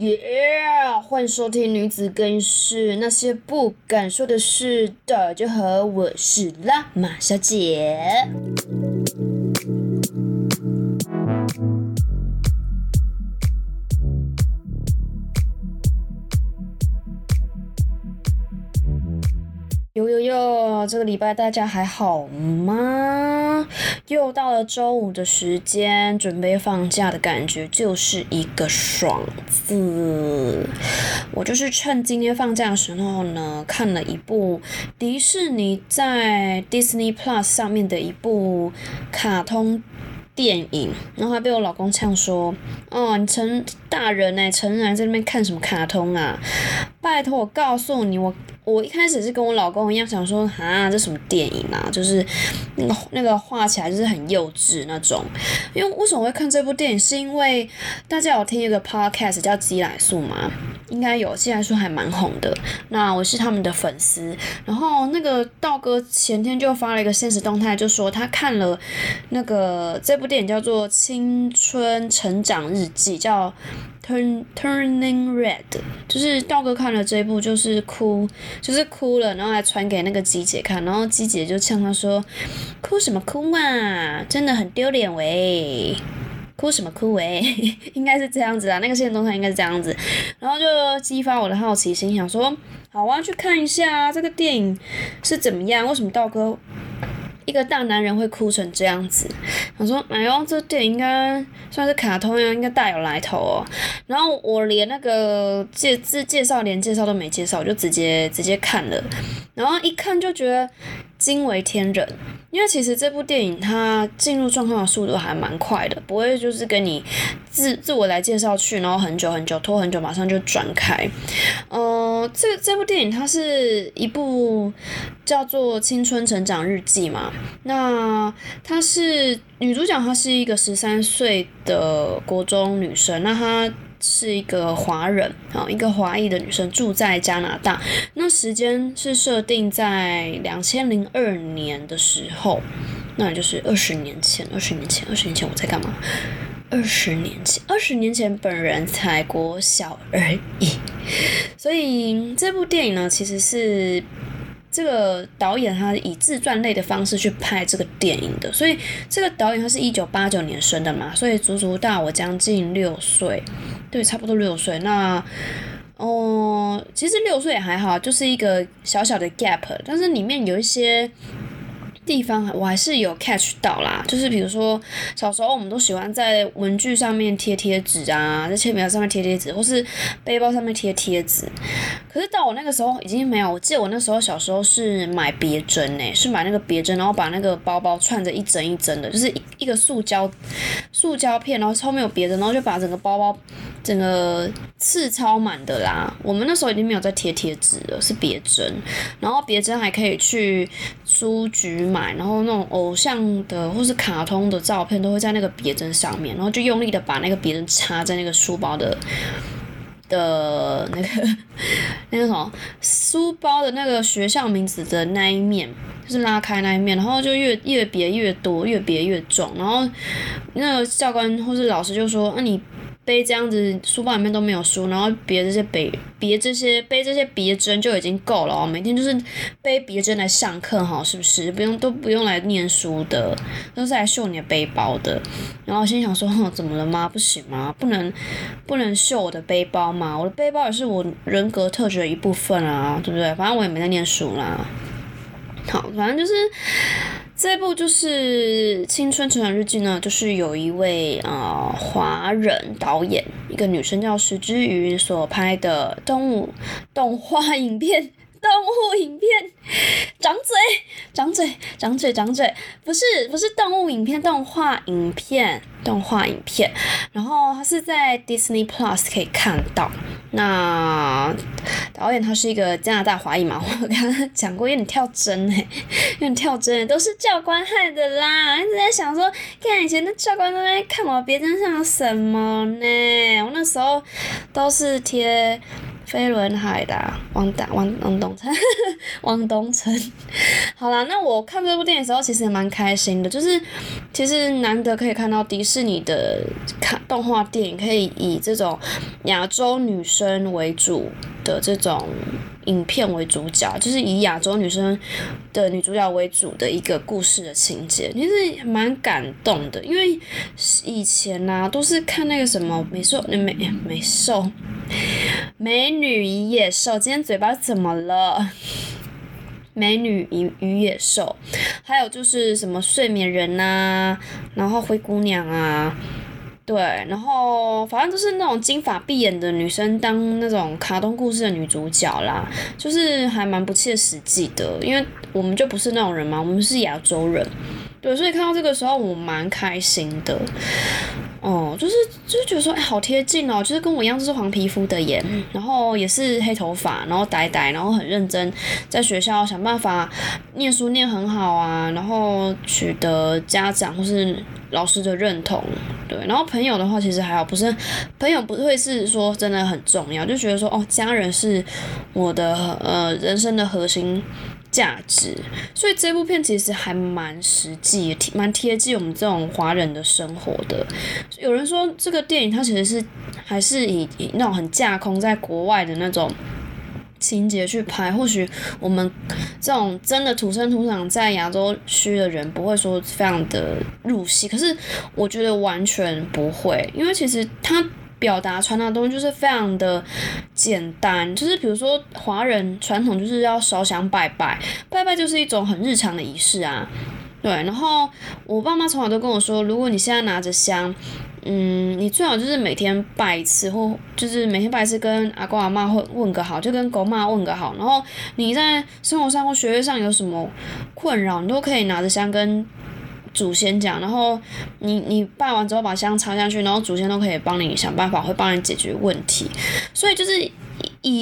耶！欢迎收听女子更事，那些不敢说的事。的，就和，我是辣马小姐。哟，这个礼拜大家还好吗？又到了周五的时间，准备放假的感觉就是一个爽字。我就是趁今天放假的时候呢，看了一部迪士尼在 Disney Plus 上面的一部卡通。电影，然后还被我老公呛说：“哦，你成大人呢，成人在那边看什么卡通啊？拜托我告诉你，我我一开始是跟我老公一样想说，啊，这什么电影啊？就是那个那个画起来就是很幼稚那种。因为为什么会看这部电影？是因为大家有听一个 podcast 叫《鸡来素》吗？应该有，鸡来素还蛮红的。那我是他们的粉丝。然后那个道哥前天就发了一个现实动态，就说他看了那个这部。部电影叫做《青春成长日记》，叫《Turn Turning Red》，就是道哥看了这一部就是哭，就是哭了，然后还传给那个鸡姐看，然后鸡姐就呛他说：“哭什么哭嘛，真的很丢脸喂，哭什么哭喂，应该是这样子啊，那个现实动态应该是这样子，然后就激发我的好奇心，想说好啊，去看一下这个电影是怎么样，为什么道哥？”一个大男人会哭成这样子，我说：“哎呦，这电影应该算是卡通呀，应该大有来头哦。”然后我连那个介字介绍连介绍都没介绍，我就直接直接看了，然后一看就觉得惊为天人。因为其实这部电影它进入状况的速度还蛮快的，不会就是跟你自自我来介绍去，然后很久很久拖很久，马上就转开。呃，这这部电影它是一部叫做《青春成长日记》嘛，那它是女主角，她是一个十三岁的国中女生，那她。是一个华人啊，一个华裔的女生住在加拿大。那时间是设定在两千零二年的时候，那也就是二十年前。二十年前，二十年前我在干嘛？二十年前，二十年前本人才国小而已。所以这部电影呢，其实是。这个导演他以自传类的方式去拍这个电影的，所以这个导演他是一九八九年生的嘛，所以足足大我将近六岁，对，差不多六岁。那，哦，其实六岁也还好，就是一个小小的 gap，但是里面有一些。地方我还是有 catch 到啦，就是比如说小时候我们都喜欢在文具上面贴贴纸啊，在铅笔盒上面贴贴纸，或是背包上面贴贴纸。可是到我那个时候已经没有，我记得我那时候小时候是买别针诶，是买那个别针，然后把那个包包串着一针一针的，就是一一个塑胶塑胶片，然后后面有别针，然后就把整个包包整个刺超满的啦。我们那时候已经没有在贴贴纸了，是别针，然后别针还可以去书局。买，然后那种偶像的或是卡通的照片都会在那个别针上面，然后就用力的把那个别针插在那个书包的的那个 那个什么书包的那个学校名字的那一面，就是拉开那一面，然后就越越别越多，越别越重，然后那个教官或是老师就说，那你。背这样子，书包里面都没有书，然后别这些背别这些背这些别针就已经够了哦。每天就是背别针来上课哈，是不是？不用都不用来念书的，都是来秀你的背包的。然后心想说，哼，怎么了吗？不行吗？不能不能秀我的背包吗？我的背包也是我人格特质的一部分啊，对不对？反正我也没在念书啦。好，反正就是。这部就是《青春成长日记》呢，就是有一位呃华人导演，一个女生叫石之瑜所拍的动物动画影片。动物影片，长嘴，长嘴，长嘴，长嘴，不是，不是动物影片，动画影片，动画影片。然后它是在 Disney Plus 可以看到。那导演他是一个加拿大华裔嘛？我刚刚讲过，有点跳针哎，有点跳针，都是教官害的啦。一直在想说，看以前的教官都在看我别针像什么呢？我那时候都是贴。飞轮海的王大王王东城，王东城。好啦，那我看这部电影的时候，其实也蛮开心的，就是其实难得可以看到迪士尼的看动画电影，可以以这种亚洲女生为主的这种影片为主角，就是以亚洲女生的女主角为主的一个故事的情节，其实蛮感动的。因为以前呢、都是看那个什么美兽美美兽美女与野兽，今天嘴巴怎么了？美女与与野兽，还有就是什么睡美人呐、然后灰姑娘啊，对，然后反正就是那种金发碧眼的女生当那种卡通故事的女主角啦，就是还蛮不切实际的，因为我们就不是那种人嘛，我们是亚洲人，对，所以看到这个时候我蛮开心的。哦，就是就是觉得说，哎，好贴近哦，就是跟我一样，就是黄皮肤的耶，然后也是黑头发，然后呆呆，然后很认真，在学校想办法念书念很好啊，然后取得家长或是老师的认同，对，然后朋友的话其实还好，不是朋友不会是说真的很重要，就觉得说哦，家人是我的呃人生的核心。价值，所以这部片其实还蛮实际、蛮贴近我们这种华人的生活的。有人说这个电影它其实是还是以以那种很架空在国外的那种情节去拍，或许我们这种真的土生土长在亚洲区的人不会说非常的入戏，可是我觉得完全不会，因为其实他。表达传达的东西就是非常的简单，就是比如说华人传统就是要烧香拜拜，拜拜就是一种很日常的仪式啊。对，然后我爸妈从小都跟我说，如果你现在拿着香，嗯，你最好就是每天拜一次，或就是每天拜一次，跟阿公阿妈问问个好，就跟狗妈问个好。然后你在生活上或学业上有什么困扰，你都可以拿着香跟祖先讲，然后你你拜完之后把香插下去，然后祖先都可以帮你想办法，会帮你解决问题。所以就是以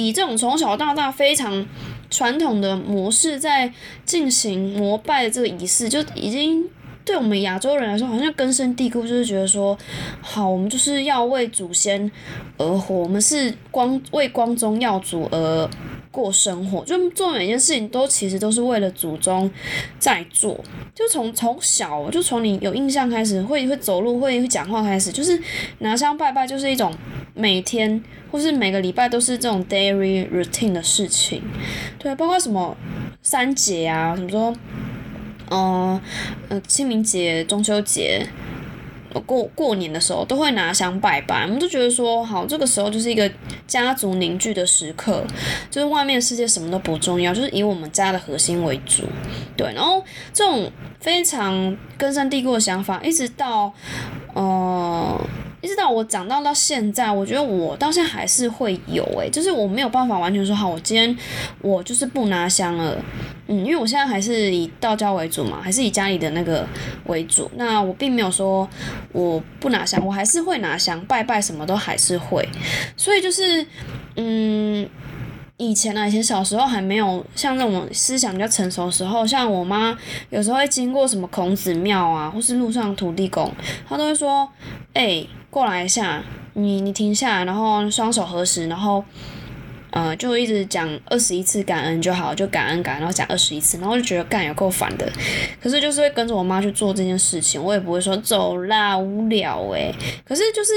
以这种从小到大非常传统的模式在进行膜拜的这个仪式，就已经对我们亚洲人来说好像根深蒂固，就是觉得说，好，我们就是要为祖先而活，我们是光为光宗耀祖而过生活，就做每件事情都其实都是为了祖宗在做，就从从小就从你有印象开始，会会走路会会讲话开始，就是拿香拜拜，就是一种每天或是每个礼拜都是这种 daily routine 的事情，对，包括什么三节啊，什么说，嗯呃清明节、中秋节。过过年的时候都会拿香拜拜，我们就觉得说，好，这个时候就是一个家族凝聚的时刻，就是外面世界什么都不重要，就是以我们家的核心为主，对。然后这种非常根深蒂固的想法，一直到，呃，一直到我长到到现在，我觉得我到现在还是会有，诶，就是我没有办法完全说，好，我今天我就是不拿香了。嗯，因为我现在还是以道教为主嘛，还是以家里的那个为主。那我并没有说我不拿香，我还是会拿香，拜拜什么都还是会。所以就是，嗯，以前呢，以前小时候还没有像那种思想比较成熟的时候，像我妈有时候会经过什么孔子庙啊，或是路上土地公，她都会说：“哎、过来一下，你你停下来，然后双手合十，然后。”呃，就一直讲二十一次感恩就好，就感恩感恩，然后讲二十一次，然后就觉得干有够烦的。可是就是 会跟着我妈去做这件事情，我也不会说走啦无聊诶、可是就是。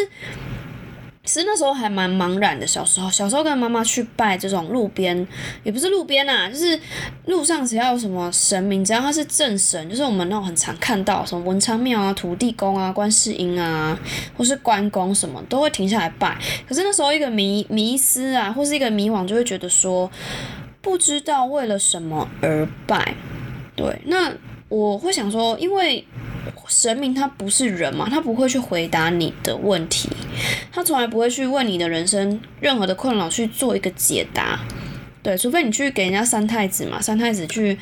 其实那时候还蛮茫然的，小时候，小时候跟妈妈去拜这种路边，也不是路边呐、就是路上只要有什么神明，只要他是正神，就是我们那种很常看到什么文昌庙啊、土地公啊、观世音啊，或是关公什么，都会停下来拜。可是那时候一个迷迷思啊，或是一个迷惘，就会觉得说，不知道为了什么而拜。对，那我会想说，因为神明他不是人嘛，他不会去回答你的问题，他从来不会去为你的人生任何的困扰去做一个解答。对，除非你去给人家三太子嘛，三太子去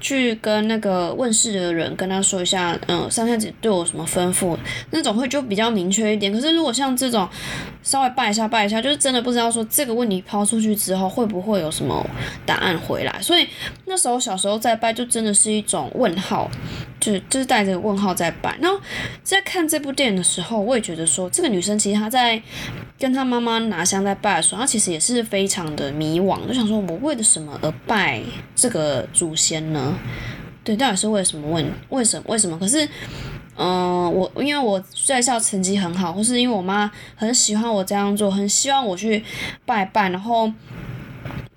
去跟那个问世的人跟他说一下，嗯，三太子对我什么吩咐，那种会就比较明确一点。可是如果像这种稍微拜一下拜一下，就是真的不知道说这个问题抛出去之后会不会有什么答案回来。所以那时候小时候在拜，就真的是一种问号，就是就是带着问号在拜。然后在看这部电影的时候，我也觉得说，这个女生其实她在跟她妈妈拿香在拜的时候，她其实也是非常的迷惘，就想说。我为了什么而拜这个祖先呢？对，到底是为什么问？为什么？为什么？可是，嗯，我因为我在校成绩很好，或是因为我妈很喜欢我这样做，很希望我去拜拜，然后。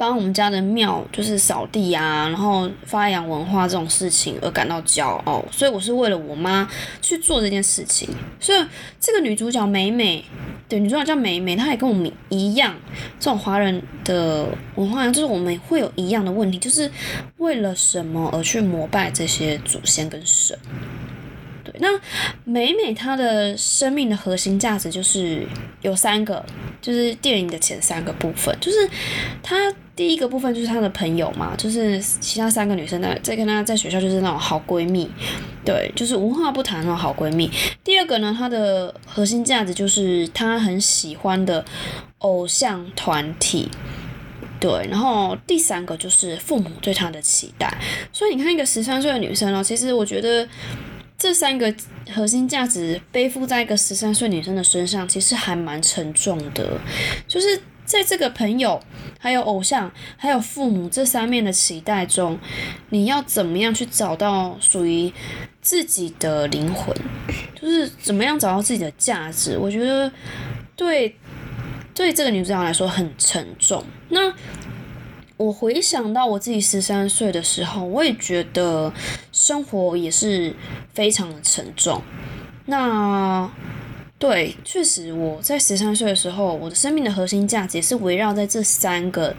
帮我们家的庙就是扫地啊，然后发扬文化这种事情而感到骄傲，所以我是为了我妈去做这件事情。所以这个女主角美美，对，女主角叫美美，她也跟我们一样，这种华人的文化就是我们会有一样的问题，就是为了什么而去膜拜这些祖先跟神。对，那美美她的生命的核心价值就是有三个，就是电影的前三个部分，就是她第一个部分就是她的朋友嘛，就是其他三个女生在在跟她在学校就是那种好闺蜜，对，就是无话不谈那种好闺蜜。第二个呢，她的核心价值就是她很喜欢的偶像团体，对，然后第三个就是父母对她的期待。所以你看一个十三岁的女生哦，其实我觉得。这三个核心价值背负在一个十三岁女生的身上，其实还蛮沉重的。就是在这个朋友、还有偶像、还有父母这三面的期待中，你要怎么样去找到属于自己的灵魂？就是怎么样找到自己的价值？我觉得对对这个女主角来说很沉重。那。我回想到我自己十三岁的时候，我也觉得生活也是非常的沉重。那对，确实我在十三岁的时候，我的生命的核心价值也是围绕在这三个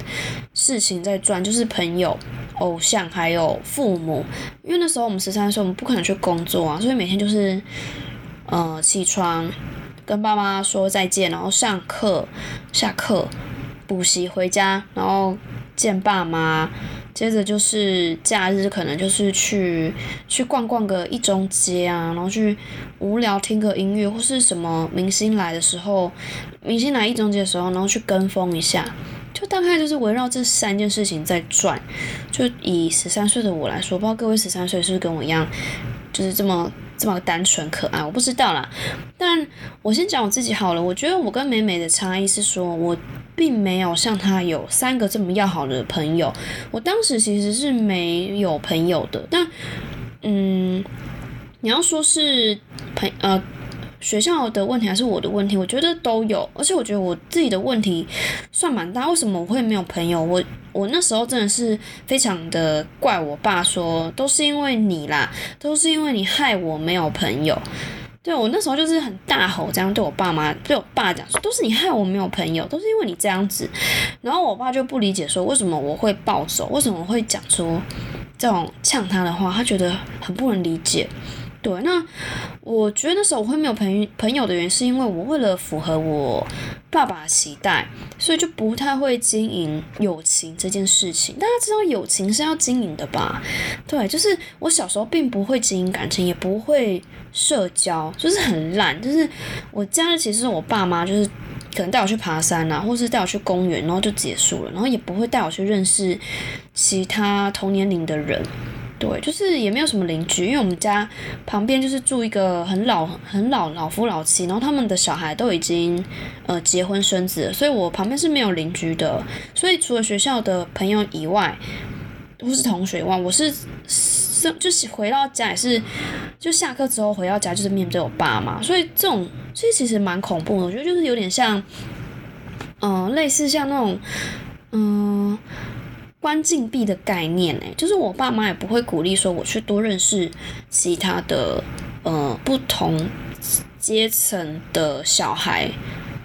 事情在转，就是朋友、偶像还有父母。因为那时候我们十三岁，我们不可能去工作啊，所以每天就是呃起床跟爸妈说再见，然后上课、下课、补习、回家，然后。见爸妈，接着就是假日，可能就是去去逛逛个一中街啊，然后去无聊听个音乐，或是什么明星来的时候，明星来一中街的时候，然后去跟风一下，就大概就是围绕这三件事情在转。就以十三岁的我来说，不知道各位十三岁是不是跟我一样，就是这么。这么单纯可爱，我不知道啦。但我先讲我自己好了。我觉得我跟美美的差异是说，我并没有像她有三个这么要好的朋友。我当时其实是没有朋友的。但，嗯，你要说是朋呃。学校的问题还是我的问题，我觉得都有，而且我觉得我自己的问题算蛮大。为什么我会没有朋友？我我那时候真的是非常的怪我爸，说都是因为你啦，都是因为你害我没有朋友。对我那时候就是很大吼这样对我爸妈，对我爸讲说，都是你害我没有朋友，都是因为你这样子。然后我爸就不理解说，为什么我会暴走，为什么我会讲出这种呛他的话，他觉得很不能理解。对，那我觉得那时候我会没有朋朋友的原因，是因为我为了符合我爸爸的期待，所以就不太会经营友情这件事情。大家知道友情是要经营的吧？对，就是我小时候并不会经营感情，也不会社交，就是很烂。就是我家其实我爸妈，就是可能带我去爬山啊，或是带我去公园，然后就结束了，然后也不会带我去认识其他同年龄的人。对，就是也没有什么邻居，因为我们家旁边就是住一个很老、很老老夫老妻，然后他们的小孩都已经呃结婚生子，所以我旁边是没有邻居的。所以除了学校的朋友以外，或是同学以外，我是是就是回到家也是，就下课之后回到家就是面对我爸妈，所以这种所以其实蛮恐怖的。我觉得就是有点像，嗯，类似像那种，嗯。关禁闭的概念哎，就是我爸妈也不会鼓励说我去多认识其他的呃不同阶层的小孩，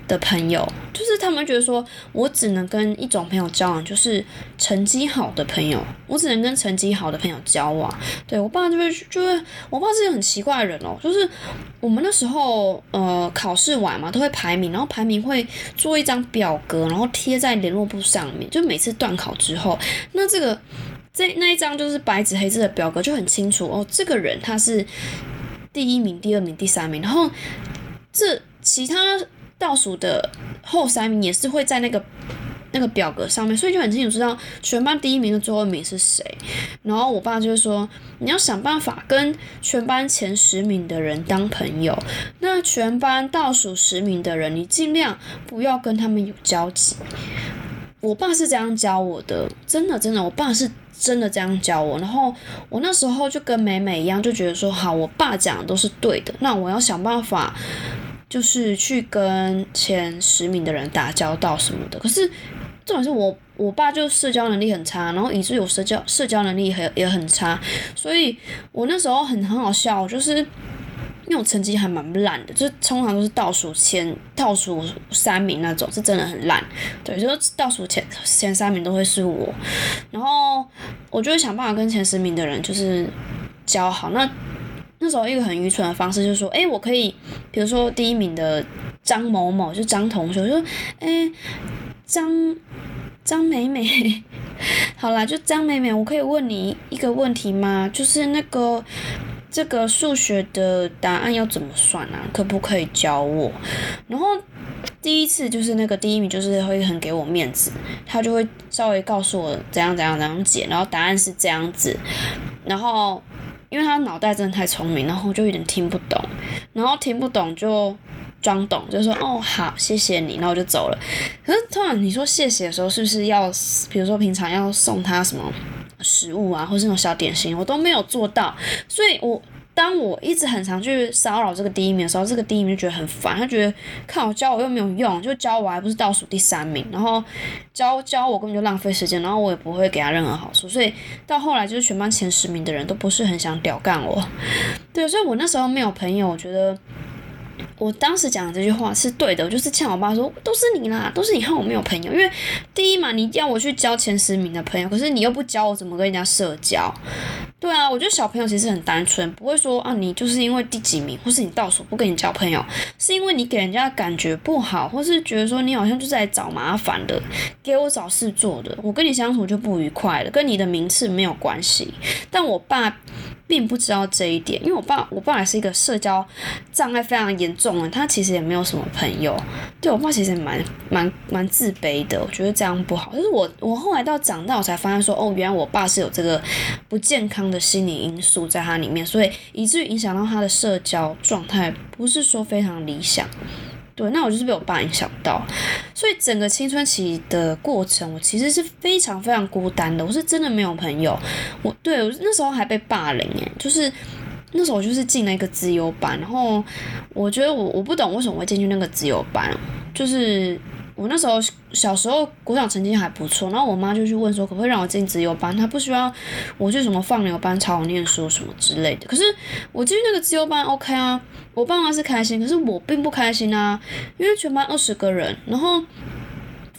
的朋友，就是他们觉得说我只能跟一种朋友交往，就是成绩好的朋友，我只能跟成绩好的朋友交往。对我爸就会就会，我爸是一个很奇怪的人哦，就是我们那时候呃考试完嘛，都会排名，然后排名会做一张表格，然后贴在联络簿上面，就每次断考之后，那这个这那一张就是白纸黑字的表格就很清楚哦，这个人他是第一名、第二名、第三名，然后这其他。倒数的后三名也是会在那个那个表格上面，所以就很清楚知道全班第一名跟最后一名是谁。然后我爸就是说，你要想办法跟全班前十名的人当朋友，那全班倒数十名的人，你尽量不要跟他们有交集。我爸是这样教我的，真的真的，我爸是真的这样教我。然后我那时候就跟美美一样，就觉得说，好，我爸讲的都是对的，那我要想办法。就是去跟前十名的人打交道什么的，可是这种是我我爸就社交能力很差，然后以至于我社交社交能力也也很差，所以我那时候很很好笑，就是那种成绩还蛮烂的，就是通常都是倒数前倒数三名那种，是真的很烂，对，就是倒数前前三名都会是我，然后我就会想办法跟前十名的人就是交好，那。那时候一个很愚蠢的方式就是说，哎，我可以，比如说第一名的张某某，就张同学，就说，哎，张张美美，好啦，就张美美，我可以问你一个问题吗？就是那个这个数学的答案要怎么算啊？可不可以教我？然后第一次就是那个第一名就是会很给我面子，他就会稍微告诉我怎样怎样怎样解，然后答案是这样子，然后。因为他脑袋真的太聪明，然后就有点听不懂，然后听不懂就装懂，就说哦好，谢谢你，然后我就走了。可是突然你说谢谢的时候，是不是要，比如说平常要送他什么食物啊，或是那种小点心，我都没有做到，所以我。当我一直很常去骚扰这个第一名的时候，这个第一名就觉得很烦，他觉得看我教我又没有用，就教我还不是倒数第三名，然后教教我根本就浪费时间，然后我也不会给他任何好处，所以到后来就是全班前十名的人都不是很想屌干我，对，所以我那时候没有朋友，我觉得。我当时讲的这句话是对的，我就是呛我爸说都是你啦，都是你害我没有朋友。因为第一嘛，你要我去交前十名的朋友，可是你又不教我怎么跟人家社交。对啊，我觉得小朋友其实很单纯，不会说啊你就是因为第几名，或是你倒数不跟你交朋友，是因为你给人家感觉不好，或是觉得说你好像就是来找麻烦的，给我找事做的，我跟你相处就不愉快了，跟你的名次没有关系。但我爸。并不知道这一点，因为我爸，我爸也是一个社交障碍非常严重的，他其实也没有什么朋友。对我爸其实蛮蛮蛮自卑的，我觉得这样不好。就是我我后来到长大，我才发现说，哦，原来我爸是有这个不健康的心理因素在他里面，所以以至于影响到他的社交状态，不是说非常理想。对，那我就是被我爸影响到，所以整个青春期的过程，我其实是非常非常孤单的。我是真的没有朋友，我对我那时候还被霸凌诶，就是那时候我就是进了一个自由班，然后我觉得我我不懂为什么会进去那个自由班，就是。我那时候小时候国小成绩还不错，然后我妈就去问说可不可以让我进自由班，她不需要我去什么放牛班超好念书什么之类的。可是我进去那个自由班 OK 啊，我爸妈是开心，可是我并不开心啊，因为全班二十个人，然后。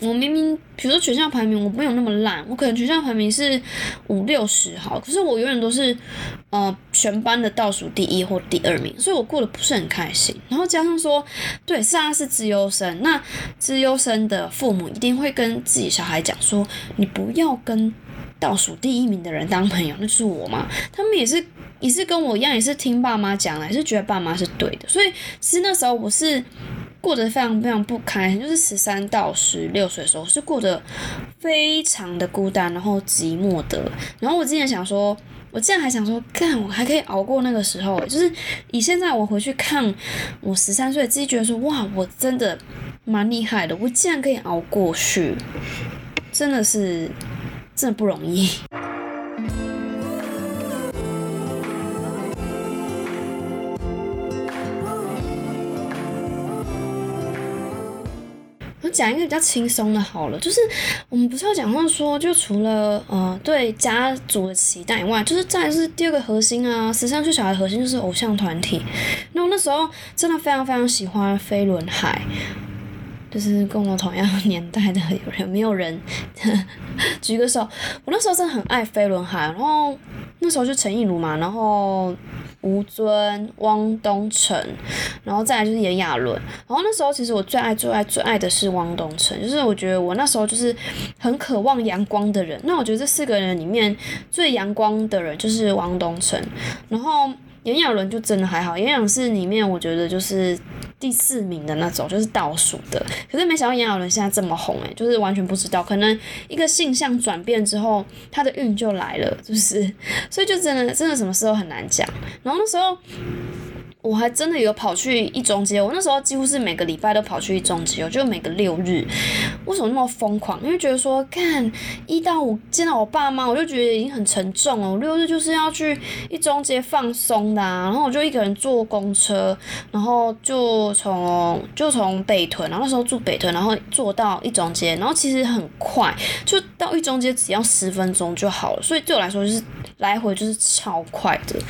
我明明，比如说全校排名，我没有那么烂，我可能全校排名是五六十好，可是我永远都是，呃，全班的倒数第一或第二名，所以我过得不是很开心。然后加上说，对，是啊，是资优生，那资优生的父母一定会跟自己小孩讲说，你不要跟倒数第一名的人当朋友，那是我嘛？他们也是，也是跟我一样，也是听爸妈讲的，也是觉得爸妈是对的，所以其实那时候我是。过得非常非常不堪，就是十三到十六岁的时候是过得非常的孤单，然后寂寞的。然后我之前想说，我竟然还想说，干我还可以熬过那个时候，就是以现在我回去看我十三岁，自己觉得说，哇，我真的蛮厉害的，我竟然可以熬过去，真的是真的不容易。讲一个比较轻松的，好了，就是我们不是要讲到说，就除了呃对家族的期待以外，就是再是第二个核心啊，十三岁小孩核心就是偶像团体。那我那时候真的非常非常喜欢飞轮海，就是跟我同样年代的有人没有人举个手？我那时候真的很爱飞轮海，然后那时候就陈意如嘛，然后吴尊、汪东城，然后再来就是炎亚纶。然后那时候其实我最爱、最爱、最爱的是汪东城，就是我觉得我那时候就是很渴望阳光的人。那我觉得这四个人里面最阳光的人就是汪东城，然后。炎亚纶就真的还好，炎亚纶是里面我觉得就是第四名的那种，就是倒数的。可是没想到炎亚纶现在这么红诶，就是完全不知道，可能一个性向转变之后，他的运就来了，就是，所以就真的真的什么时候很难讲。然后那时候。我还真的有跑去一中街，我那时候几乎是每个礼拜都跑去一中街，我就每个六日。为什么那么疯狂？因为觉得说，看一到五见到我爸妈，我就觉得已经很沉重了。我六日就是要去一中街放松的，然后我就一个人坐公车，然后就从就从北屯，然后那时候住北屯，然后坐到一中街，然后其实很快，就到一中街只要十分钟就好了，所以对我来说就是来回就是超快的。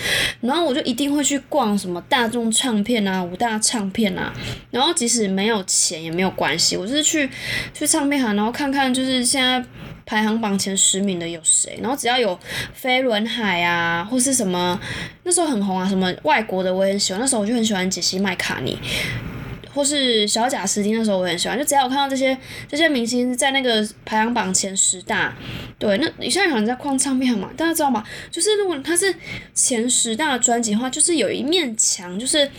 然后我就一定会去逛什么大。大众唱片啊，五大唱片啊，然后即使没有钱也没有关系，我就是去去唱片行，然后看看就是现在排行榜前十名的有谁，然后只要有飞轮海啊，或是什么那时候很红啊，什么外国的我也很喜欢，那时候我就很喜欢杰西麦卡尼。或是小贾斯汀的时候我很喜欢，就只要我看到这些这些明星在那个排行榜前十大，对，那你现在可能在逛唱片嘛，大家知道吗？就是如果他是前十大的专辑的话，就是有一面墙，就是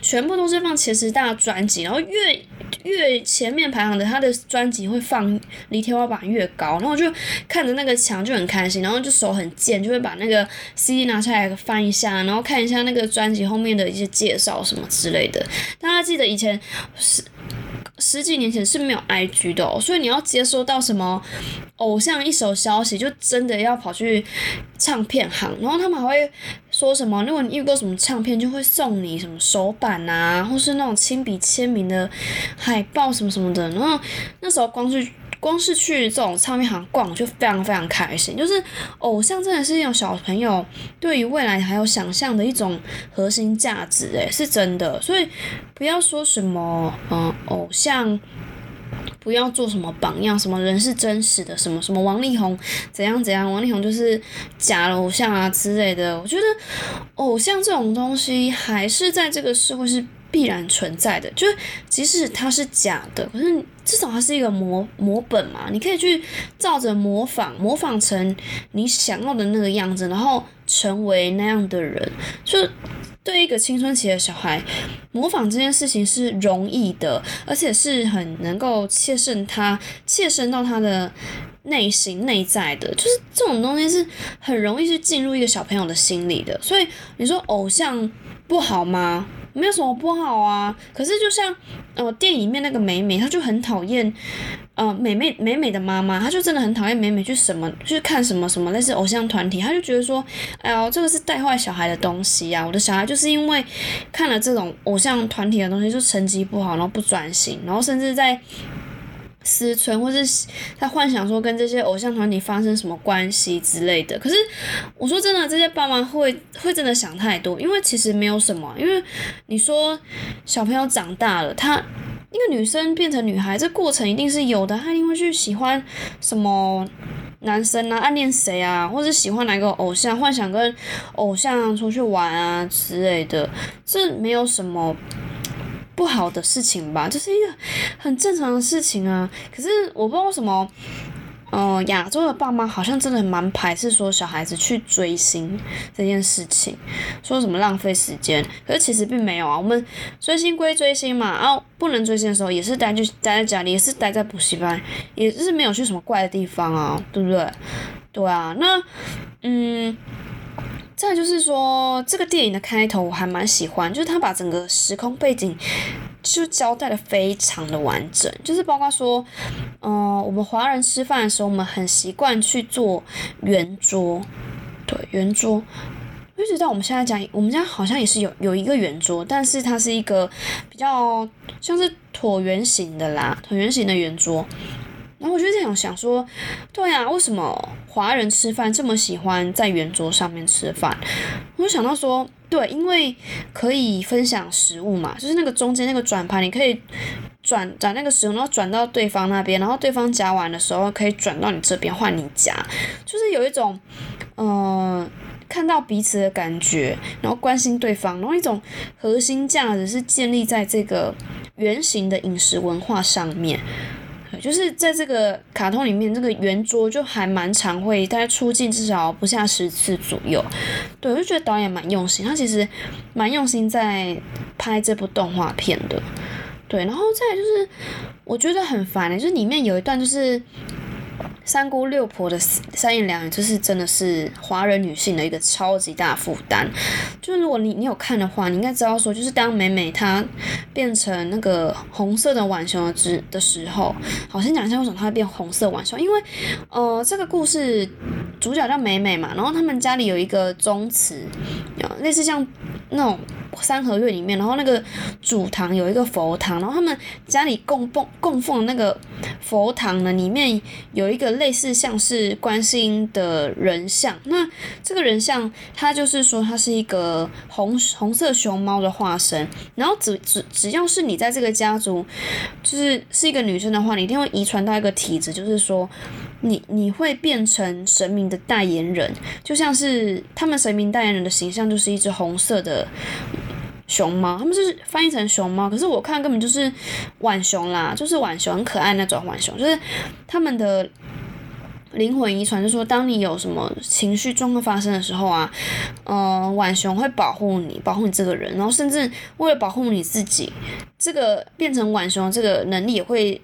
全部都是放前十大专辑，然后越。越前面排行的，他的专辑会放离天花板越高，然后就看着那个墙就很开心，然后就手很贱，就会把那个 CD 拿出来翻一下，然后看一下那个专辑后面的一些介绍什么之类的。大家记得以前是。十几年前是没有 IG 的，所以你要接收到什么偶像一手消息，就真的要跑去唱片行，然后他们还会说什么，如果你遇过什么唱片，就会送你什么手板啊，或是那种亲笔签名的海报什么什么的。然后那时候光是光是去这种唱片行逛，就非常非常开心。就是偶像真的是一种小朋友对于未来还有想象的一种核心价值，诶，是真的。所以不要说什么嗯偶像，不要做什么榜样，什么人是真实的，什么什么王力宏怎样怎样，王力宏就是假的偶像啊之类的。我觉得偶像这种东西还是在这个社会是。必然存在的，就是即使它是假的，可是至少它是一个模模本嘛，你可以去照着模仿，模仿成你想要的那个样子，然后成为那样的人。就对一个青春期的小孩，模仿这件事情是容易的，而且是很能够切身他切身到他的内心内在的，就是这种东西是很容易去进入一个小朋友的心里的。所以你说偶像不好吗？没有什么不好啊，可是就像，呃，电影里面那个美美，她就很讨厌，呃，美美美美的妈妈，她就真的很讨厌美美去什么去看什么什么类似偶像团体，她就觉得说，哎呀，这个是带坏小孩的东西啊，我的小孩就是因为看了这种偶像团体的东西，就成绩不好，然后不专心，然后甚至在。思春，或是他幻想说跟这些偶像团体发生什么关系之类的。可是我说真的，这些爸妈会会真的想太多，因为其实没有什么。因为你说小朋友长大了，他一个女生变成女孩，这过程一定是有的。他一定会去喜欢什么男生啊，暗恋谁啊，或者喜欢哪个偶像，幻想跟偶像出去玩啊之类的。这没有什么。不好的事情吧，这是一个很正常的事情啊。可是我不知道为什么，嗯，亚洲的爸妈好像真的蛮排斥说小孩子去追星这件事情，说什么浪费时间。可是其实并没有啊，我们追星归追星嘛，然后不能追星的时候也是待就待在家里，也是待在补习班，也是没有去什么怪的地方啊，对不对？对啊，那嗯。再就是说，这个电影的开头我还蛮喜欢，就是他把整个时空背景就交代的非常的完整，就是包括说，嗯，我们华人吃饭的时候，我们很习惯去做圆桌，对，圆桌，一直到我们现在讲，我们家好像也是有有一个圆桌，但是它是一个比较像是椭圆形的啦，椭圆形的圆桌。然后我就在想想说，对啊，为什么华人吃饭这么喜欢在圆桌上面吃饭？我就想到说，对，因为可以分享食物嘛，就是那个中间那个转盘，你可以转转那个食物，然后转到对方那边，然后对方夹完的时候可以转到你这边换你夹，就是有一种，嗯。看到彼此的感觉，然后关心对方，然后一种核心价值是建立在这个圆形的饮食文化上面。就是在这个卡通里面，这个圆桌就还蛮常会，大概出镜至少不下十次左右。对，我就觉得导演蛮用心，他其实蛮用心在拍这部动画片的。对，然后再就是，我觉得很烦的，就是里面有一段就是。三姑六婆的三言两语，就是真的是华人女性的一个超级大负担。就是如果你你有看的话，你应该知道说，就是当美美她变成那个红色的浣熊之的时候，好先讲一下为什么她会变红色浣熊，因为呃这个故事主角叫美美嘛，然后他们家里有一个宗祠，类似像那种。三合院里面，然后那个主堂有一个佛堂，然后他们家里供奉供奉那个佛堂呢，里面有一个类似像是观世音的人像。那这个人像，他就是说他是一个红红色熊猫的化身。然后只只只要是你在这个家族，就是是一个女生的话，你一定会遗传到一个体质，就是说你你会变成神明的代言人，就像是他们神明代言人的形象就是一只红色的。熊猫，他们是翻译成熊猫，可是我看根本就是浣熊啦，就是浣熊，很可爱那种浣熊，就是他们的灵魂遗传，就说当你有什么情绪状况发生的时候啊，嗯，浣熊会保护你，保护你这个人，然后甚至为了保护你自己，这个变成浣熊这个能力也会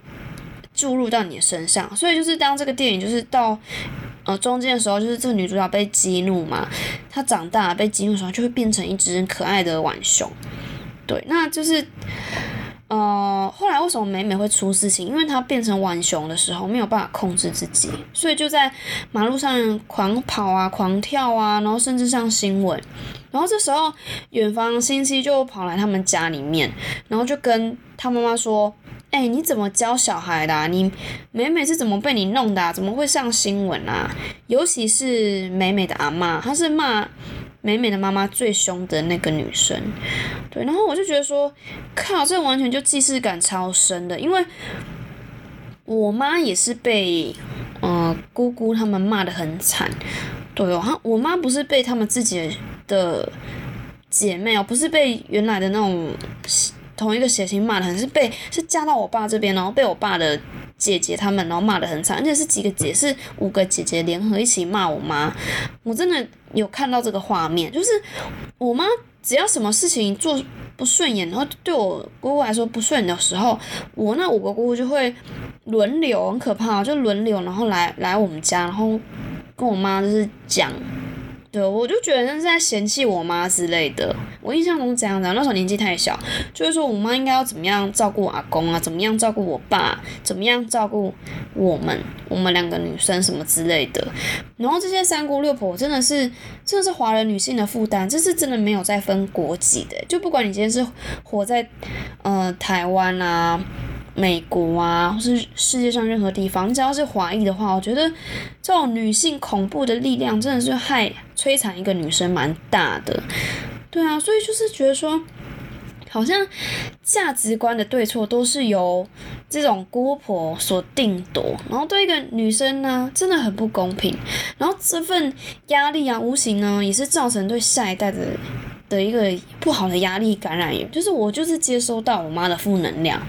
注入到你的身上，所以就是当这个电影就是到。呃，中间的时候就是这个女主角被激怒嘛，她长大被激怒的时候就会变成一只可爱的浣熊，对，那就是，呃，后来为什么美美会出事情？因为她变成浣熊的时候没有办法控制自己，所以就在马路上狂跑啊、狂跳啊，然后甚至上新闻。然后这时候远方星期就跑来他们家里面，然后就跟他妈妈说。哎，你怎么教小孩的？你美美是怎么被你弄的？怎么会上新闻啊？尤其是美美的阿妈，她是骂美美的妈妈最凶的那个女生。对，然后我就觉得说，靠，这完全就既视感超深的，因为我妈也是被嗯姑姑他们骂的很惨。对哦，她我妈不是被他们自己的姐妹哦，不是被原来的那种。同一个血型骂的很，是被是嫁到我爸这边，然后被我爸的姐姐他们，然后骂的很惨，而且是几个姐，是五个姐姐联合一起骂我妈。我真的有看到这个画面，就是我妈只要什么事情做不顺眼，然后对我姑姑来说不顺的时候，我那五个姑姑就会轮流，很可怕，就轮流，然后来来我们家，然后跟我妈就是讲。对，我就觉得那是在嫌弃我妈之类的。我印象中这样的，那时候年纪太小，就是说我妈应该要怎么样照顾阿公啊，怎么样照顾我爸，怎么样照顾我们，我们两个女生什么之类的。然后这些三姑六婆真的是，真的是华人女性的负担，这是真的没有在分国籍的，就不管你今天是活在呃台湾啊。美国啊，或是世界上任何地方，你只要是华裔的话，我觉得这种女性恐怖的力量真的是害摧残一个女生蛮大的。对啊，所以就是觉得说，好像价值观的对错都是由这种姑婆所定夺，然后对一个女生呢，真的很不公平。然后这份压力啊，无形呢，也是造成对下一代的的一个不好的压力感染源，就是我就是接收到我妈的负能量。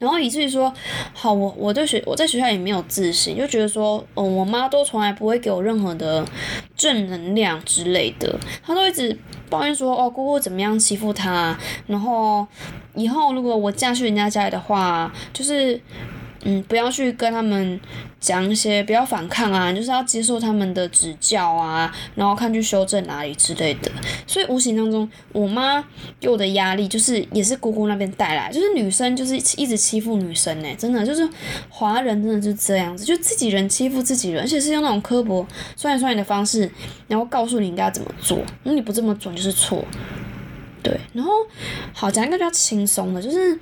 然后以至于说，好，我我对学我在学校也没有自信，就觉得说，哦，我妈都从来不会给我任何的正能量之类的，她都一直抱怨说，哦，姑姑怎么样欺负她，然后以后如果我嫁去人家家里的话，就是。嗯，不要去跟他们讲一些，不要反抗啊，就是要接受他们的指教啊，然后看去修正哪里之类的。所以无形当中，我妈给我的压力就是也是姑姑那边带来，就是女生就是一直欺负女生呢，真的就是华人真的是这样子，就自己人欺负自己人，而且是用那种刻薄、酸言酸语的方式，然后告诉你应该怎么做，那你不这么做就是错。对，然后好讲一个比较轻松的，就是。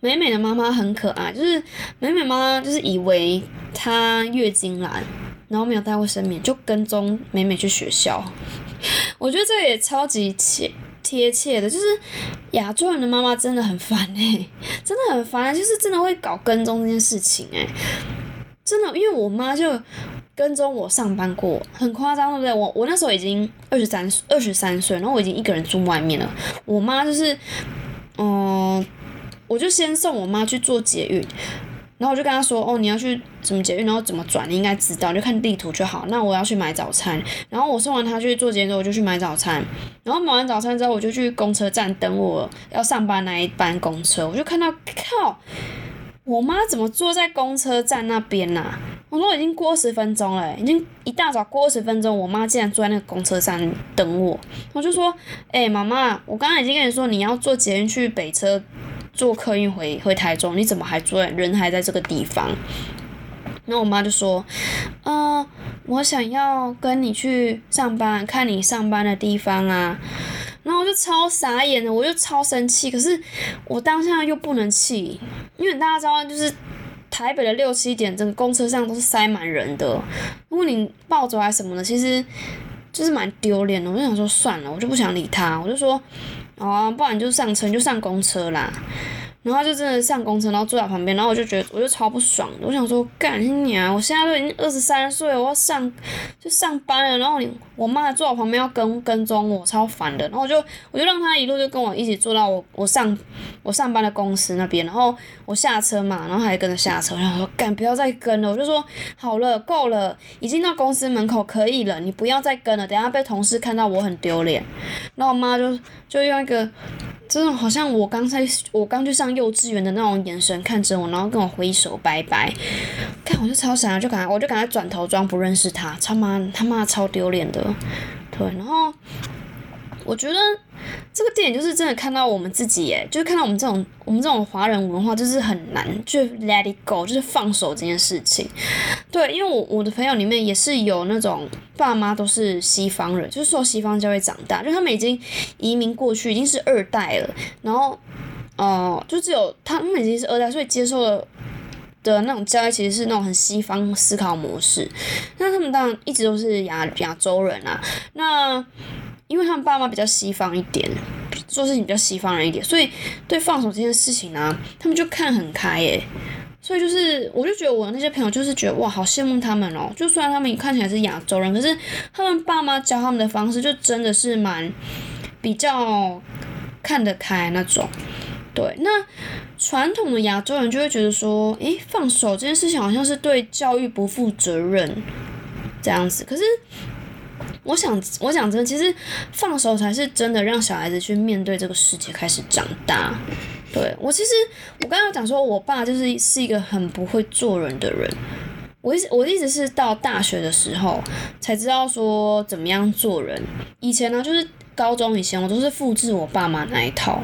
美美的妈妈很可爱，就是美美妈妈就是以为她月经来，然后没有带卫生棉，就跟踪美美去学校。我觉得这也超级贴贴切的，就是亚洲人的妈妈真的很烦哎，真的很烦，就是真的会搞跟踪这件事情哎，真的，因为我妈就跟踪我上班过，很夸张对不对？我我那时候已经二十三二十三岁，然后我已经一个人住外面了，我妈就是，嗯，我就先送我妈去做捷运。然后我就跟他说，哦，你要去怎么捷运，然后怎么转，你应该知道，就看地图就好。那我要去买早餐，然后我送完他去做捷运之后，我就去买早餐。然后买完早餐之后，我就去公车站等我要上班那一班公车。我就看到，靠，我妈怎么坐在公车站那边呐？我说已经过十分钟了，已经一大早过二十分钟，我妈竟然坐在那个公车站等我。我就说，哎，妈妈，我刚刚已经跟你说你要坐捷运去北车。坐客运回回台中，你怎么还坐人还在这个地方？那我妈就说：“嗯，我想要跟你去上班，看你上班的地方啊。”然后我就超傻眼的，我就超生气。可是我当下又不能气，因为大家知道，就是台北的六七点，整个公车上都是塞满人的。如果你暴走还什么的，其实就是蛮丢脸的。我就想说算了，我就不想理他，我就说。哦，不然就上车，就上公车啦。然后就真的上公车，然后坐在旁边，然后我就觉得我就超不爽。我想说，干你啊！我现在都已经二十三岁，我要上就上班了，然后你我妈坐我旁边要跟跟踪我，超烦的。然后我就我就让她一路就跟我一起坐到我我上我上班的公司那边，然后我下车嘛，然后还跟着下车，然后说干不要再跟了，我就说好了够了，已经到公司门口可以了，你不要再跟了，等下被同事看到我很丢脸。然后我妈就就用一个。这种好像我刚才我刚去上幼稚园的那种眼神看着我，然后跟我挥手拜拜，看我就超傻，就感觉我就感觉转头装不认识他，他妈他妈超丢脸的，对，然后。我觉得这个电影就是真的看到我们自己，耶，就是看到我们这种我们这种华人文化，就是很难就 let it go，就是放手这件事情。对，因为我我的朋友里面也是有那种爸妈都是西方人，就是受西方教育长大，就他们已经移民过去，已经是二代了。然后，呃，就只有他们已经是二代，所以接受了的那种教育其实是那种很西方思考模式。那他们当然一直都是亚亚洲人啊，那。因为他们爸妈比较西方一点，做事情比较西方人一点，所以对放手这件事情呢，他们就看很开诶。所以就是，我就觉得我那些朋友就是觉得哇，好羡慕他们哦。就虽然他们看起来是亚洲人，可是他们爸妈教他们的方式就真的是蛮比较看得开那种。对，那传统的亚洲人就会觉得说，诶，放手这件事情好像是对教育不负责任这样子。可是。我想，我讲真的，其实放手才是真的让小孩子去面对这个世界，开始长大。对我，其实我刚刚讲说，我爸就是是一个很不会做人的人。我一直我一直是到大学的时候才知道说怎么样做人。以前呢，就是高中以前，我都是复制我爸妈那一套。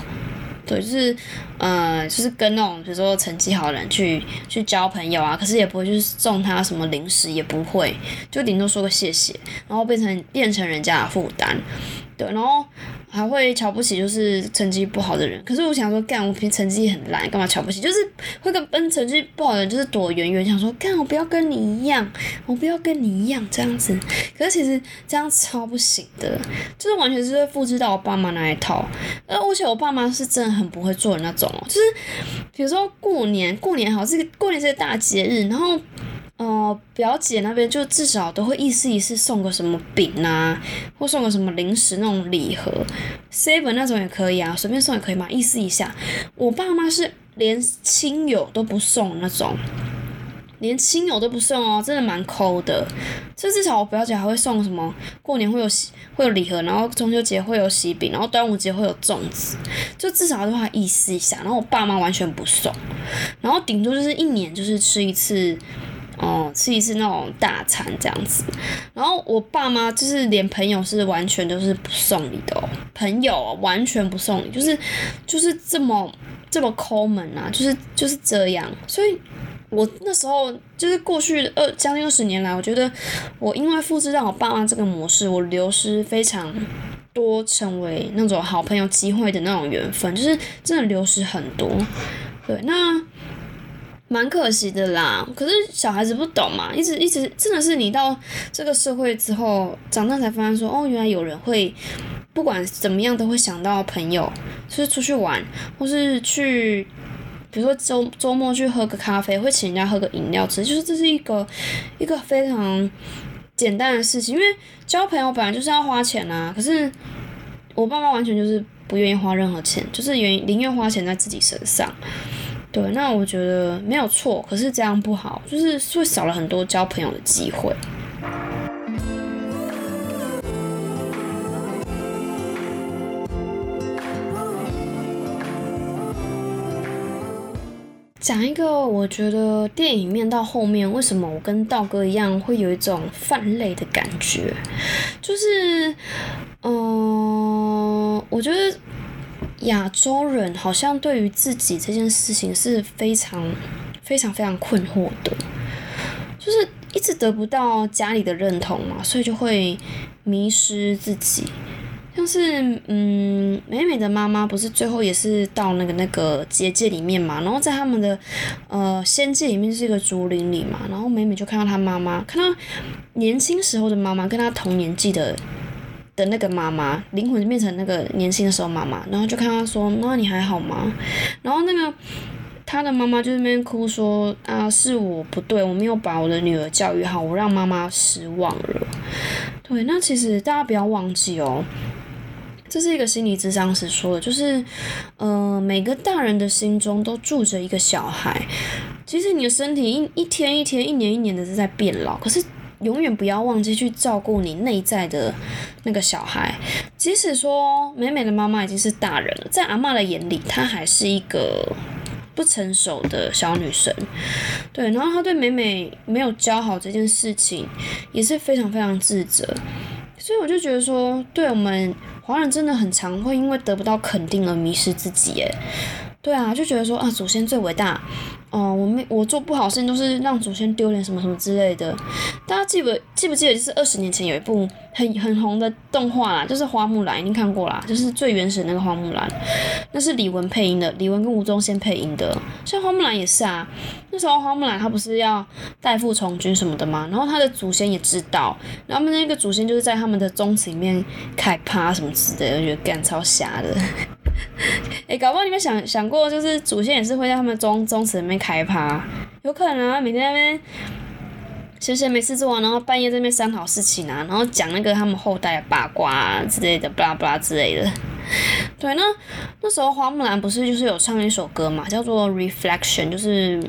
对，就是，呃，就是跟那种比如说成绩好的人去去交朋友啊，可是也不会就是送他什么零食，也不会，就顶多说个谢谢，然后变成变成人家的负担，对，然后。还会瞧不起就是成绩不好的人，可是我想说，干我平成绩很烂，干嘛瞧不起？就是会跟跟成绩不好的人就是躲远远，想说干我不要跟你一样，我不要跟你一样这样子。可是其实这样超不行的，就是完全是会复制到我爸妈那一套。而且我爸妈是真的很不会做人那种，就是比如说过年，过年好这个过年是个大节日，然后。哦，表姐那边就至少都会意思意思送个什么饼啊，或送个什么零食那种礼盒，seven 那种也可以啊，随便送也可以嘛，意思一下。我爸妈是连亲友都不送那种，连亲友都不送哦，真的蛮抠的。这至少我表姐还会送什么，过年会有喜会有礼盒，然后中秋节会有喜饼，然后端午节会有粽子，就至少的话意思一下。然后我爸妈完全不送，然后顶多就是一年就是吃一次。哦，吃一次那种大餐这样子，然后我爸妈就是连朋友是完全都是不送礼的哦，朋友完全不送礼，就是就是这么这么抠门啊，就是就是这样，所以我那时候就是过去二将近二十年来，我觉得我因为复制到我爸妈这个模式，我流失非常多成为那种好朋友机会的那种缘分，就是真的流失很多，对，那。蛮可惜的啦，可是小孩子不懂嘛，一直一直真的是你到这个社会之后长大才发现说，哦，原来有人会不管怎么样都会想到朋友，就是出去玩，或是去，比如说周周末去喝个咖啡，会请人家喝个饮料吃，就是这是一个一个非常简单的事情。因为交朋友本来就是要花钱啊，可是我爸妈完全就是不愿意花任何钱，就是愿宁愿花钱在自己身上。对，那我觉得没有错，可是这样不好，就是会少了很多交朋友的机会。讲一个，我觉得电影面到后面，为什么我跟道哥一样会有一种泛泪的感觉？就是，嗯，我觉得亚洲人好像对于自己这件事情是非常、非常、非常困惑的，就是一直得不到家里的认同嘛，所以就会迷失自己。像是嗯，美美的妈妈不是最后也是到那个那个结界里面嘛，然后在他们的呃仙界里面是一个竹林里嘛，然后美美就看到她妈妈，看到年轻时候的妈妈跟她同年纪的的那个妈妈，灵魂变成那个年轻的时候妈妈，然后就看她说，那你还好吗？然后那个她的妈妈就那边哭说啊，是我不对，我没有把我的女儿教育好，我让妈妈失望了。对，那其实大家不要忘记哦。这是一个心理智商师说的，就是，呃，每个大人的心中都住着一个小孩。其实你的身体一一天一天、一年一年的是在变老，可是永远不要忘记去照顾你内在的那个小孩。即使说美美的妈妈已经是大人了，在阿妈的眼里，她还是一个不成熟的小女生。对，然后她对美美没有教好这件事情，也是非常非常自责。所以我就觉得说，对我们。华人真的很常会因为得不到肯定而迷失自己，诶，对啊，就觉得说啊，祖先最伟大。哦，我没我做不好事情都是让祖先丢脸什么什么之类的。大家记不记不记得，就是二十年前有一部很很红的动画啦，就是花木兰，一定看过啦，就是最原始那个花木兰，那是李玟配音的，李玟跟吴宗宪配音的。像花木兰也是啊，那时候花木兰她不是要代父从军什么的嘛，然后她的祖先也知道，然后们那个祖先就是在他们的宗祠里面开趴什么之类的，我觉得干超瞎的。哎，搞不好你们想想过，就是祖先也是会在他们宗宗祠里面开趴，有可能啊，每天那边闲闲没事做，然后半夜在那边商讨事情啊，然后讲那个他们后代的八卦之类的，巴拉巴拉之类的。对，那那时候花木兰不是就是有唱一首歌嘛，叫做《Reflection》，就是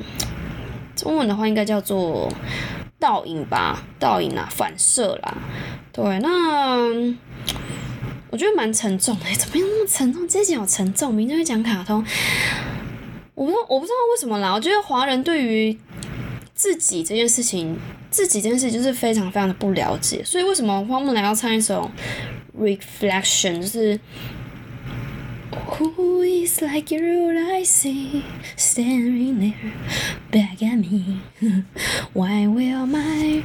中文的话应该叫做倒影吧，倒影啊，反射啦。对，那。我觉得蛮沉重的，怎么样那么沉重？这集好沉重，明天会讲卡通。我不知道，我不知道为什么啦。我觉得华人对于自己这件事情，自己这件事就是非常非常的不了解。所以为什么花木兰要唱一首《Reflection》？就是 Who is like you I see standing there back at me? Why will my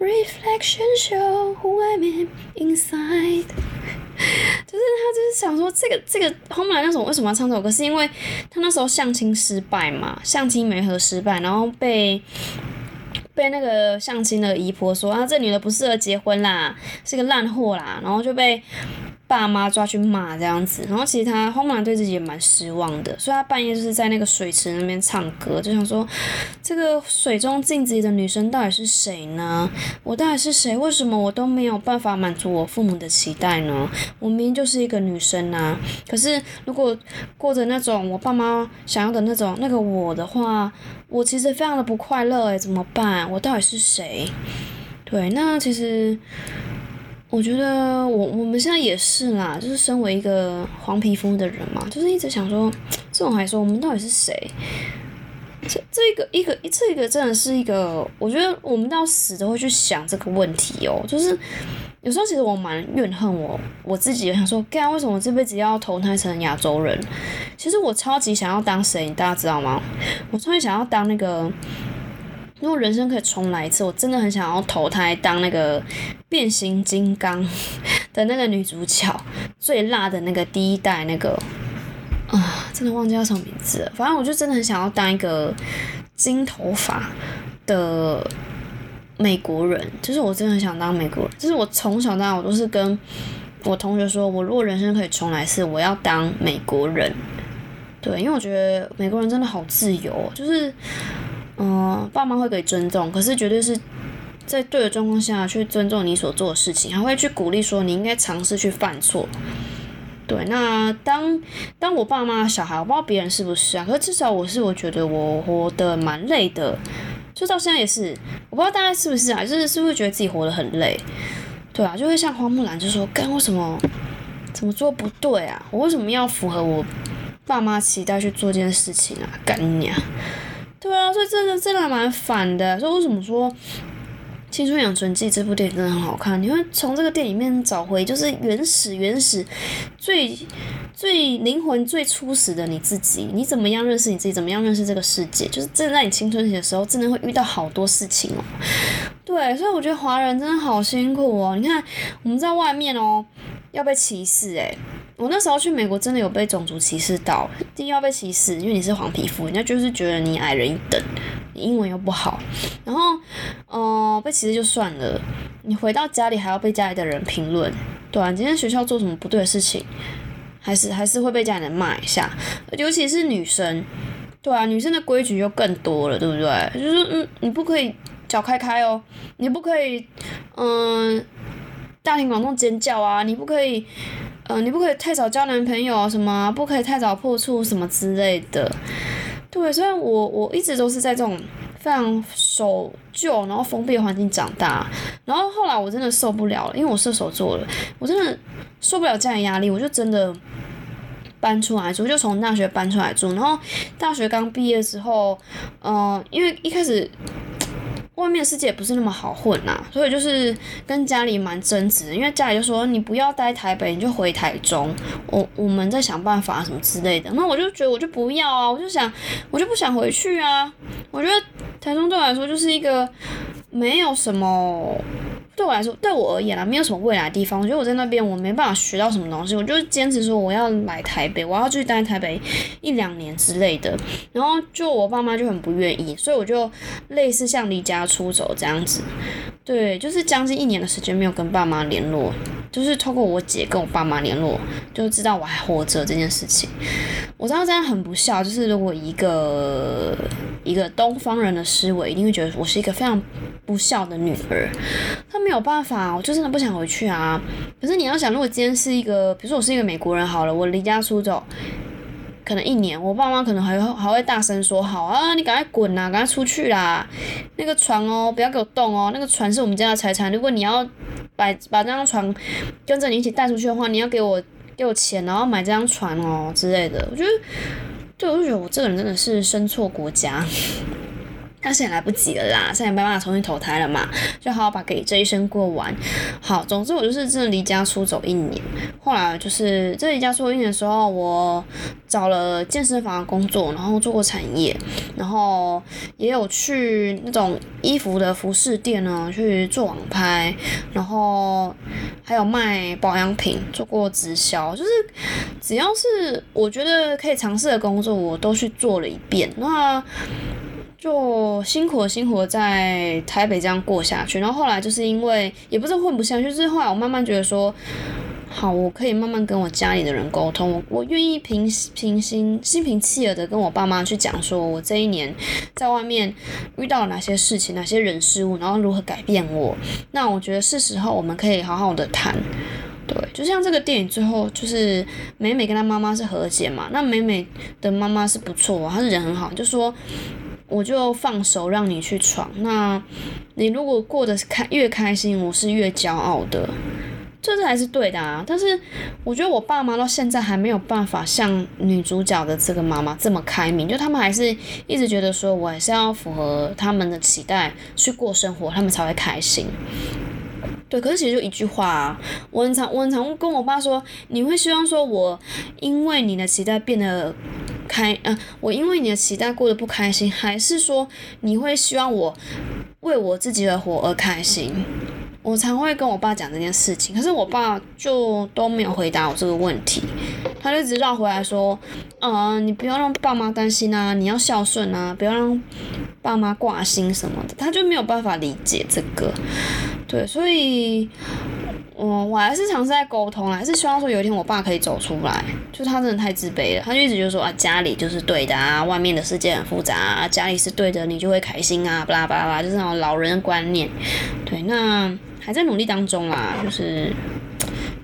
reflection show who I'm inside? 就是他就是想说，这个这个花木兰那种为什么要唱这首歌？是因为他那时候相亲失败嘛，相亲没合失败，然后被被那个相亲的姨婆说啊，这女的不适合结婚啦，是个烂货啦，然后就被。爸妈抓去骂这样子，然后其实他花木兰对自己也蛮失望的，所以他半夜就是在那个水池那边唱歌，就想说，这个水中镜子里的女生到底是谁呢？我到底是谁？为什么我都没有办法满足我父母的期待呢？我明明就是一个女生啊！可是如果过着那种我爸妈想要的那种那个我的话，我其实非常的不快乐诶，怎么办？我到底是谁？对，那其实。我觉得我我们现在也是啦，就是身为一个黄皮肤的人嘛，就是一直想说，这种还说我们到底是谁？这这个一个这个真的是一个，我觉得我们到死都会去想这个问题哦。就是有时候其实我蛮怨恨我我自己，想说，干为什么我这辈子要投胎成亚洲人？其实我超级想要当谁，大家知道吗？我超级想要当那个。如果人生可以重来一次，我真的很想要投胎当那个变形金刚 的那个女主角，最辣的那个第一代那个啊，真的忘记叫什么名字了。反正我就真的很想要当一个金头发的美国人，就是我真的很想当美国人。就是我从小到大我都是跟我同学说，我如果人生可以重来一次，我要当美国人。对，因为我觉得美国人真的好自由，就是，嗯，爸妈会给尊重，可是绝对是在对的状况下去尊重你所做的事情，还会去鼓励说你应该尝试去犯错。对，那当当我爸妈小孩，我不知道别人是不是啊，可是至少我是，我觉得我活得蛮累的，就到现在也是，我不知道大家是不是啊，就是是不是觉得自己活得很累？对啊，就会像花木兰就说，干为什么怎么做不对啊？我为什么要符合我？爸妈期待去做这件事情啊，干娘。对啊，所以真的真的蛮烦的。所以为什么说《青春养成记》这部电影真的很好看？你会从这个电影里面找回，就是原始、原始、最最灵魂最初始的你自己。你怎么样认识你自己？怎么样认识这个世界？就是真的在你青春期的时候，真的会遇到好多事情哦。对，所以我觉得华人真的好辛苦哦。你看我们在外面哦，要被歧视诶。我那时候去美国，真的有被种族歧视到。第一要被歧视，因为你是黄皮肤，人家就是觉得你矮人一等，英文又不好。然后，嗯，被歧视就算了，你回到家里还要被家里的人评论，对啊，今天学校做什么不对的事情，还是还是会被家里人骂一下。尤其是女生，对啊，女生的规矩又更多了，对不对？就是嗯，你不可以脚开开哦，你不可以嗯大庭广众尖叫啊，你不可以。嗯，你不可以太早交男朋友什么，不可以太早破处什么之类的。对，虽然我我一直都是在这种非常守旧然后封闭的环境长大，然后后来我真的受不了了，因为我射手座了，我真的受不了这样的压力，我就真的搬出来住，就从大学搬出来住。然后大学刚毕业之后，嗯，因为一开始。外面的世界也不是那么好混呐，所以就是跟家里蛮争执，因为家里就说你不要待台北，你就回台中，我我们在想办法什么之类的。那我就觉得我就不要啊，我就想我就不想回去啊。我觉得台中对我来说就是一个没有什么。对我来说，对我而言啊，没有什么未来的地方。我觉得我在那边，我没办法学到什么东西。我就坚持说我要来台北，我要去待台北一两年之类的。然后就我爸妈就很不愿意，所以我就类似像离家出走这样子。对，就是将近一年的时间没有跟爸妈联络，就是透过我姐跟我爸妈联络，就知道我还活着这件事情。我知道这样很不孝，就是如果一个一个东方人的思维，一定会觉得我是一个非常不孝的女儿。他没有办法，我就真的不想回去啊。可是你要想，如果今天是一个，比如说我是一个美国人好了，我离家出走，可能一年，我爸妈可能还会还会大声说：“好啊，你赶快滚啦，赶快出去啦！那个床哦，不要给我动哦，那个船是我们家的财产。如果你要把把这张床跟着你一起带出去的话，你要给我给我钱，然后买这张船哦之类的。”我觉得，对，我就觉得我这个人真的是生错国家。但是也来不及了啦，现在没办法重新投胎了嘛，就好好把给这一生过完。好，总之我就是真的离家出走一年。后来就是这离家出走一年的时候，我找了健身房的工作，然后做过产业，然后也有去那种衣服的服饰店呢去做网拍，然后还有卖保养品，做过直销，就是只要是我觉得可以尝试的工作，我都去做了一遍。那就辛苦辛苦在台北这样过下去，然后后来就是因为也不是混不下去，就是后来我慢慢觉得说，好，我可以慢慢跟我家里的人沟通，我愿意平平心心平气和的跟我爸妈去讲，说我这一年在外面遇到了哪些事情，哪些人事物，然后如何改变我。那我觉得是时候我们可以好好的谈，对，就像这个电影最后就是美美跟她妈妈是和解嘛，那美美的妈妈是不错，她是人很好，就说。我就放手让你去闯，那你如果过得开越开心，我是越骄傲的，这才是对的啊。但是我觉得我爸妈到现在还没有办法像女主角的这个妈妈这么开明，就他们还是一直觉得说我还是要符合他们的期待去过生活，他们才会开心。对，可是其实就一句话啊，我很常我很常跟我爸说，你会希望说我因为你的期待变得。开，嗯，我因为你的期待过得不开心，还是说你会希望我为我自己而活而开心？我常会跟我爸讲这件事情，可是我爸就都没有回答我这个问题，他就直绕回来说，嗯，你不要让爸妈担心啊，你要孝顺啊，不要让爸妈挂心什么的，他就没有办法理解这个，对，所以。我，我还是尝试在沟通啦，还是希望说有一天我爸可以走出来。就他真的太自卑了，他就一直就说啊，家里就是对的啊，外面的世界很复杂啊，家里是对的，你就会开心啊，巴拉巴拉巴拉，就是那种老人的观念。对，那还在努力当中啦，就是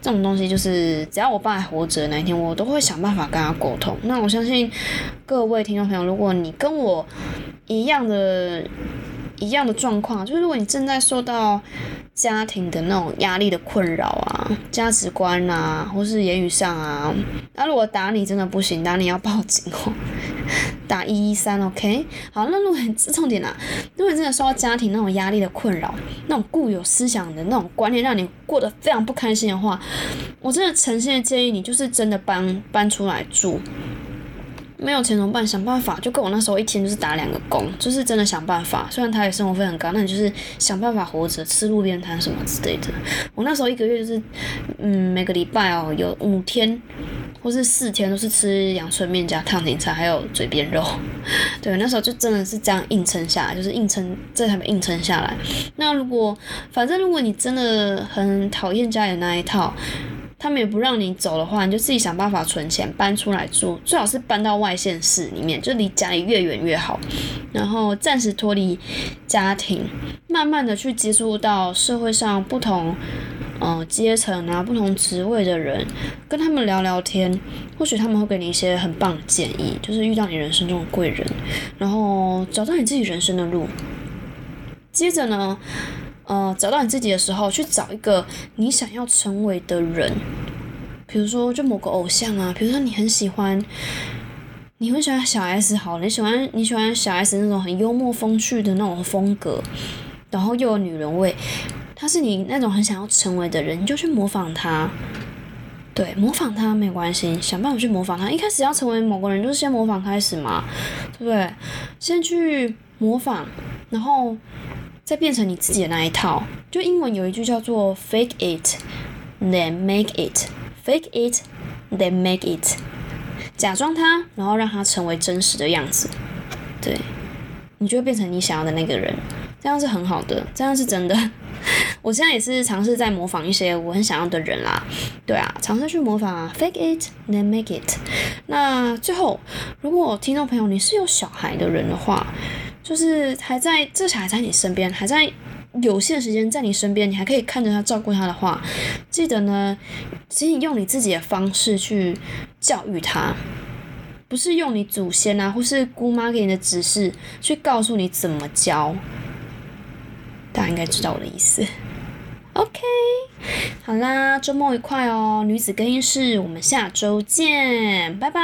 这种东西，就是只要我爸还活着，哪一天我都会想办法跟他沟通。那我相信各位听众朋友，如果你跟我一样的。一样的状况，就是如果你正在受到家庭的那种压力的困扰啊，价值观啊，或是言语上啊，那如果打你真的不行，打你要报警哦，打一一三，OK。好，那如果很重点啊，如果真的受到家庭那种压力的困扰，那种固有思想的那种观念让你过得非常不开心的话，我真的诚心的建议你，就是真的搬搬出来住。没有钱怎么办？想办法，就跟我那时候一天就是打两个工，就是真的想办法。虽然他也生活费很高，那你就是想办法活着，吃路边摊什么之类的。我那时候一个月就是，嗯，每个礼拜哦，有五天或是四天都是吃阳春面加烫青菜，还有嘴边肉。对，那时候就真的是这样硬撑下来，就是硬撑，这才硬撑下来。那如果，反正如果你真的很讨厌家里那一套。他们也不让你走的话，你就自己想办法存钱搬出来住，最好是搬到外县市里面，就离家里越远越好。然后暂时脱离家庭，慢慢的去接触到社会上不同嗯阶层啊、不同职位的人，跟他们聊聊天，或许他们会给你一些很棒的建议，就是遇到你人生中的贵人，然后找到你自己人生的路。接着呢？呃，找到你自己的时候，去找一个你想要成为的人，比如说就某个偶像啊，比如说你很喜欢，你很喜欢小 S，好，你喜欢你喜欢小 S 那种很幽默风趣的那种风格，然后又有女人味，他是你那种很想要成为的人，你就去模仿他，对，模仿他没关系，想办法去模仿他。一开始要成为某个人，就是先模仿开始嘛，对不对？先去模仿，然后。再变成你自己的那一套，就英文有一句叫做 “fake it, then make it”。fake it, then make it。假装它，然后让它成为真实的样子。对，你就会变成你想要的那个人，这样是很好的，这样是真的。我现在也是尝试在模仿一些我很想要的人啦。对啊，尝试去模仿 “fake it, then make it”。那最后，如果听众朋友你是有小孩的人的话，就是还在，这小孩在你身边，还在有限时间在你身边，你还可以看着他照顾他的话，记得呢，请你用你自己的方式去教育他，不是用你祖先啊或是姑妈给你的指示去告诉你怎么教。大家应该知道我的意思。OK，好啦，周末愉快哦，女子更衣室，我们下周见，拜拜。